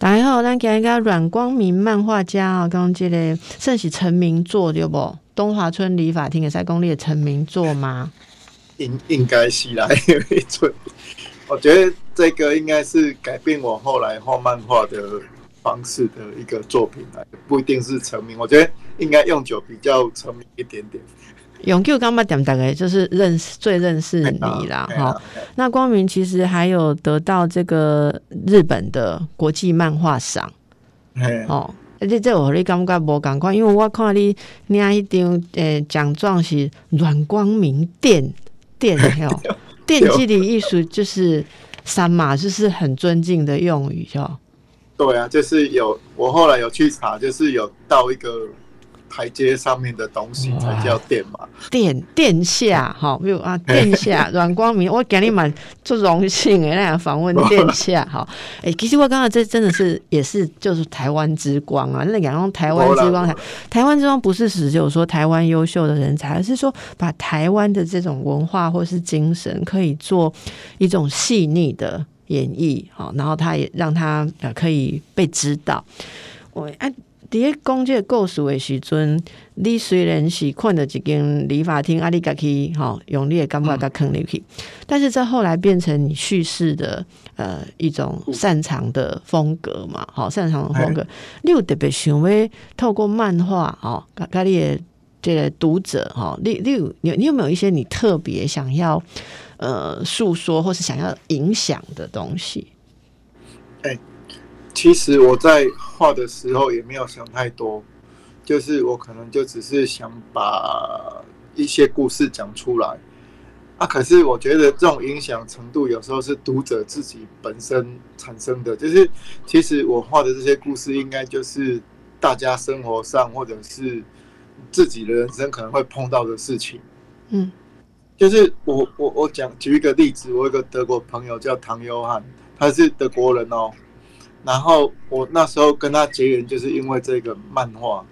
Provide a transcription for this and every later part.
大家好，咱今日个阮光明漫画家啊，刚刚这个算是成名作对不？东华村理发厅也在公立的成名作吗？应应该是啦，因为这我觉得这个应该是改变我后来画漫画的方式的一个作品来，不一定是成名。我觉得应该用久比较成名一点点。永 Q 刚刚点大概就是认识最认识你啦，哈。那光明其实还有得到这个日本的国际漫画赏，哦。而且这我你感觉无共款，因为我看你领一张诶奖状是阮光明殿殿哦，殿基 的艺术就是三马，就是很尊敬的用语，哦。对啊，就是有我后来有去查，就是有到一个。台阶上面的东西才叫殿嘛，殿殿下哈，比如啊，殿下 阮光明，我给你蛮做荣幸诶，那样访问殿下哈，哎，其实我刚刚这真的是也是就是台湾之光啊，那讲用台湾之光，台台湾之光不是只有说台湾优秀的人才，而是说把台湾的这种文化或是精神可以做一种细腻的演绎，好，然后他也让他呃可以被知道，我哎。伫咧讲这个故事的时阵，你虽然是看到一间理发厅，啊，你家去吼用你的感觉甲坑入去，但是这后来变成你叙事的呃一种擅长的风格嘛，好擅长的风格。你有特别想要透过漫画哦，甲你的这个读者哈，你你有你你有没有一些你特别想要呃诉说或是想要影响的东西？哎。其实我在画的时候也没有想太多，就是我可能就只是想把一些故事讲出来啊。可是我觉得这种影响程度有时候是读者自己本身产生的。就是其实我画的这些故事，应该就是大家生活上或者是自己的人生可能会碰到的事情。嗯，就是我我我讲举一个例子，我有个德国朋友叫唐约翰，他是德国人哦。然后我那时候跟他结缘，就是因为这个漫画，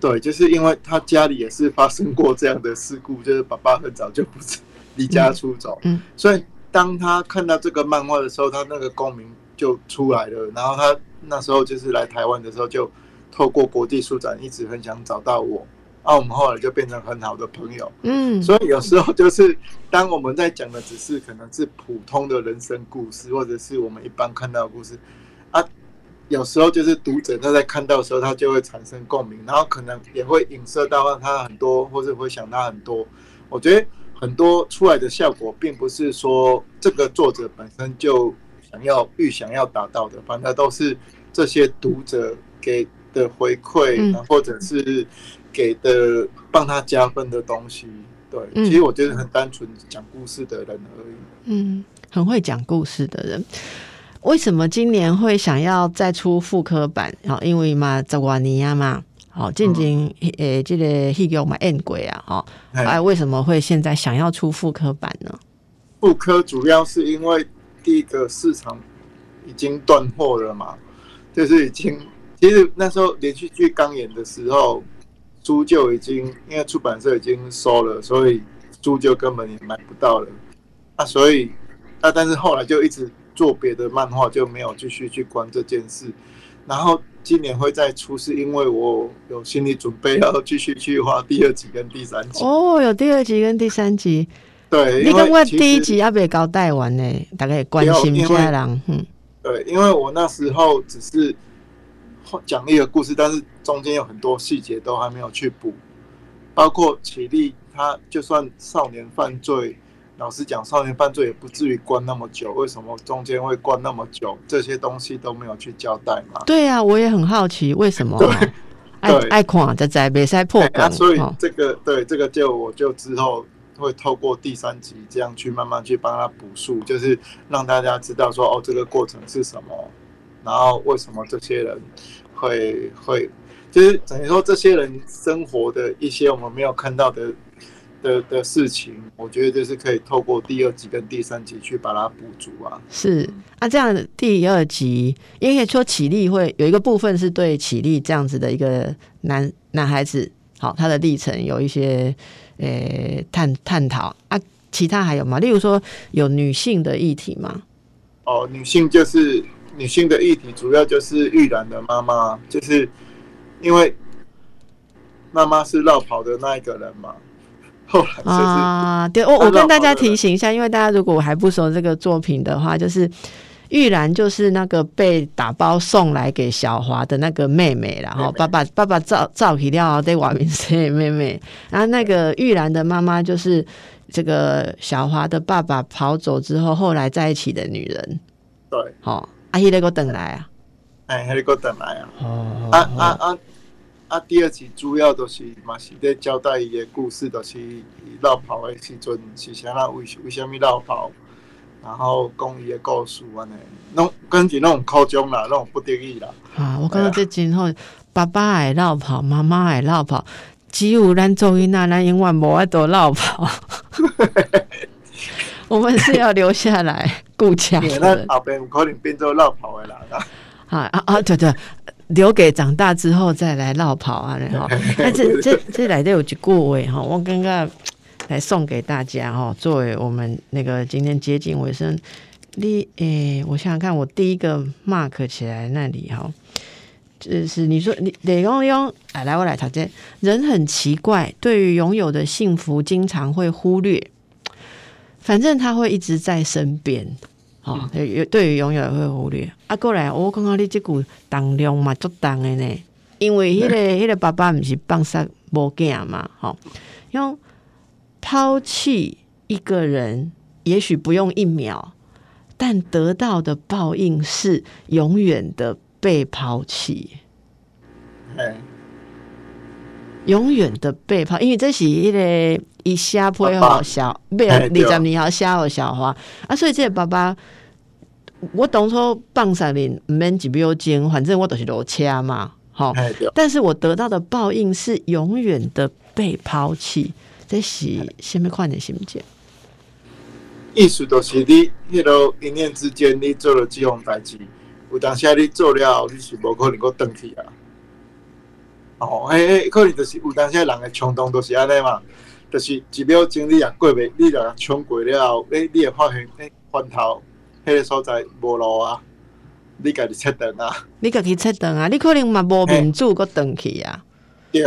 对，就是因为他家里也是发生过这样的事故，就是爸爸很早就不是离家出走，嗯，所以当他看到这个漫画的时候，他那个共鸣就出来了。然后他那时候就是来台湾的时候，就透过国际书展，一直很想找到我。啊，我们后来就变成很好的朋友。嗯，所以有时候就是当我们在讲的只是可能是普通的人生故事，或者是我们一般看到的故事啊，有时候就是读者他在看到的时候，他就会产生共鸣，然后可能也会影射到他很多，或者会想到很多。我觉得很多出来的效果，并不是说这个作者本身就想要预想要达到的，反正都是这些读者给的回馈，或者是。给的帮他加分的东西，对，其实我觉得很单纯讲故事的人而已。嗯，很会讲故事的人，为什么今年会想要再出复刻版？好，因为嘛，十瓦尼亚嘛，好，进行诶，这个戏剧嘛，N 鬼啊，哈，哎，为什么会现在想要出复刻版呢？复刻主要是因为第一个市场已经断货了嘛，就是已经，其实那时候连续剧刚演的时候。书就已经，因为出版社已经收了，所以书就根本也买不到了。啊，所以，啊，但是后来就一直做别的漫画，就没有继续去关这件事。然后今年会再出，是因为我有心理准备要继续去画第二集跟第三集。哦，有第二集跟第三集。对，你跟我第一集要被交代完呢，大概关心家人。嗯，对，因为我那时候只是。讲一个故事，但是中间有很多细节都还没有去补，包括起立，他就算少年犯罪，老实讲，少年犯罪也不至于关那么久，为什么中间会关那么久？这些东西都没有去交代嘛？对呀，我也很好奇为什么。爱爱看在在没塞破梗，所以这个对这个就我就之后会透过第三集这样去慢慢去帮他补述，就是让大家知道说哦，这个过程是什么。然后为什么这些人会会，就是等于说这些人生活的一些我们没有看到的的的事情，我觉得就是可以透过第二集跟第三集去把它补足啊。是啊，这样第二集，因为说起立会有一个部分是对起立这样子的一个男男孩子，好他的历程有一些呃探探讨啊，其他还有吗？例如说有女性的议题吗？哦，女性就是女性的议题，主要就是玉兰的妈妈，就是因为妈妈是绕跑的那一个人嘛。后来就是啊，对，我我跟大家提醒一下，因为大家如果还不熟这个作品的话，就是玉兰就是那个被打包送来给小华的那个妹妹然后爸爸爸爸照照皮料对瓦明生的妹妹，然后那个玉兰的妈妈就是这个小华的爸爸跑走之后，后来在一起的女人，对，好，阿姨那个等来啊，哎，还得给我等来啊。哦啊啊啊啊！第二集主要都是嘛是咧交代伊的故事，都是伊绕跑的时阵是啥啦？为为虾米绕跑？然后讲伊个故事安尼，拢根据那种考中啦，那种不得已啦。啊，我感觉这今后爸爸爱绕跑，妈妈爱绕跑，只有咱做囡仔，咱永远无法度绕跑。我们是要留下来顾家 的后边可能变做绕跑的人啦。啊啊啊！对对，留给长大之后再来绕跑啊，然后，那这这这来的有句过位哈，我刚刚来送给大家哈，作为我们那个今天接近尾声，你诶，我想想看，我第一个 mark 起来那里哈。就是你说你得用用，哎，来我来讨这人很奇怪，对于拥有的幸福经常会忽略，反正他会一直在身边。哦，有对于拥有也会忽略。啊，过来，我感觉你这句重量嘛足重的呢，因为迄、个迄、个爸爸毋是放杀无囝嘛，吼、用抛弃一个人，也许不用一秒，但得到的报应是永远的被抛弃。哎，永远的被抛，因为这是一个一下配爸爸好小，没有哎对二十年后下好小花。啊，所以这个爸爸，我当初放上面毋免一秒钟，反正我都是落车嘛，好，哎对，但是我得到的报应是永远的被抛弃，这是什么款的心情？意思就是你迄落一念之间，你做了几项代志，有当时你做了后，你是无可能够转去啊。哦，迄迄可能就是有当时人的冲动都是安尼嘛，就是一秒钟你也过袂，你若冲过了后，诶你会发现，诶，翻头迄个所在无路啊，你家己切断啊，你家己切断啊，你可能嘛无民主个断去啊，对，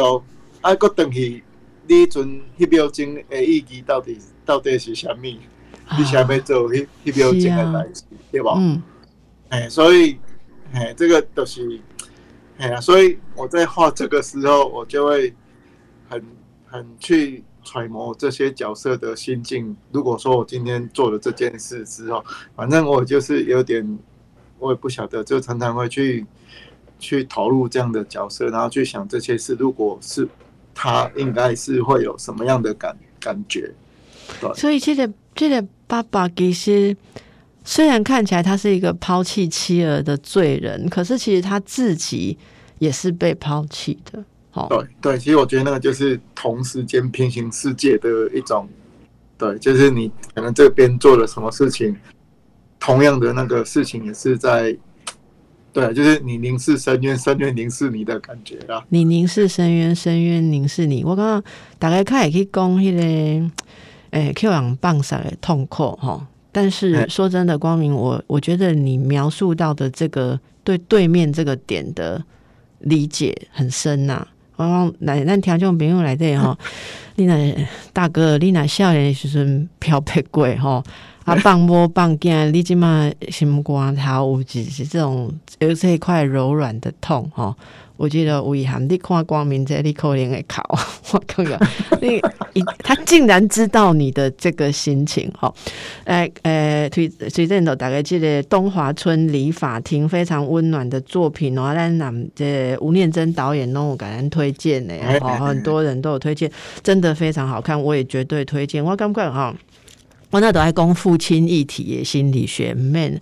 啊，搁断去，你迄阵迄秒钟诶意义到底到底是啥物？你想要做迄迄秒钟的代志，对无？嗯，哎，所以，哎，这个就是，哎呀，所以我在画这个时候，我就会很很去揣摩这些角色的心境。如果说我今天做了这件事之后，反正我就是有点，我也不晓得，就常常会去去投入这样的角色，然后去想这些事，如果是他，应该是会有什么样的感感觉？对所以这个这个爸爸其实虽然看起来他是一个抛弃妻儿的罪人，可是其实他自己也是被抛弃的。哦，对对，其实我觉得那个就是同时间平行世界的一种，对，就是你可能这边做了什么事情，同样的那个事情也是在，对，就是你凝视深渊，深渊凝视你的感觉啦。你凝视深渊，深渊凝视你。我刚刚大概开始去讲迄个，诶、Q 氧棒上的痛苦哈。但是哎说真的，光明，我我觉得你描述到的这个对对面这个点的理解很深呐、我讲来，咱听众朋友来这吼，你若大哥，你若少年的时阵漂白过吼，啊放波放囝，你即马心肝头有一是这种有这一块柔软的痛吼。我觉得吴以涵，你看光明这，你可能会考，我看看，你一他竟然知道你的这个心情哈，诶诶，推推荐到大概记得东华村理发厅非常温暖的作品哦，咱南这吴念真导演都有给人推荐的哦，很多人都有推荐，真的非常好看，我也绝对推荐。我感觉哈，我那都爱讲父亲议题的心理学面。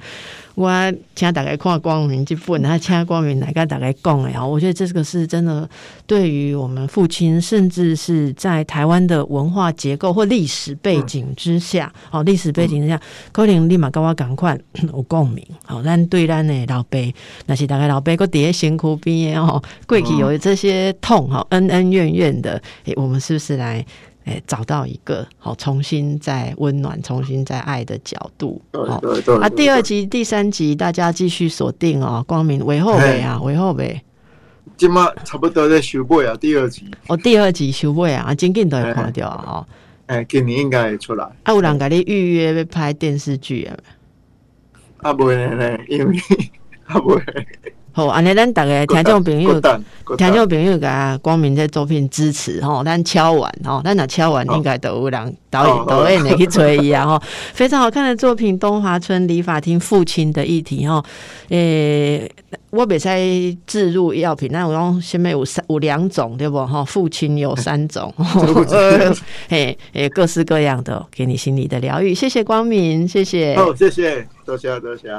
我请大家看光明这本，他请光明来跟大家讲哎哈，我觉得这个是真的，对于我们父亲，甚至是在台湾的文化结构或历史背景之下，好历史背景之下，可能立马跟我赶快有共鸣。好，咱对咱的老辈，那是大概老辈个底下辛苦边哦，过去有这些痛哈，恩恩怨怨的，诶，我们是不是来？哎，找到一个好，重新再温暖，重新再爱的角度。好，啊，第二集、第三集，大家继续锁定哦。光明尾后尾啊，尾后尾。今麦差不多在收尾啊，第二集。哦，第二集收尾啊，今天都会看掉啊。哎，今年应该会出来。啊，有人给你预约要拍电视剧啊？啊，不会呢，因为 啊不会。好，安尼咱大家听众朋友，听众朋友甲光明这作品支持吼，咱敲完吼，咱若敲完应该都有人导演导演来去催伊啊 吼，非常好看的作品《东华村理发厅父亲的议题》吼，诶，我袂使置入药品，那我讲下面有三有两种对不？吼，父亲有三种，嘿，诶，各式各样的，给你心里的疗愈，谢谢光明，谢谢，哦，谢谢，多谢多谢。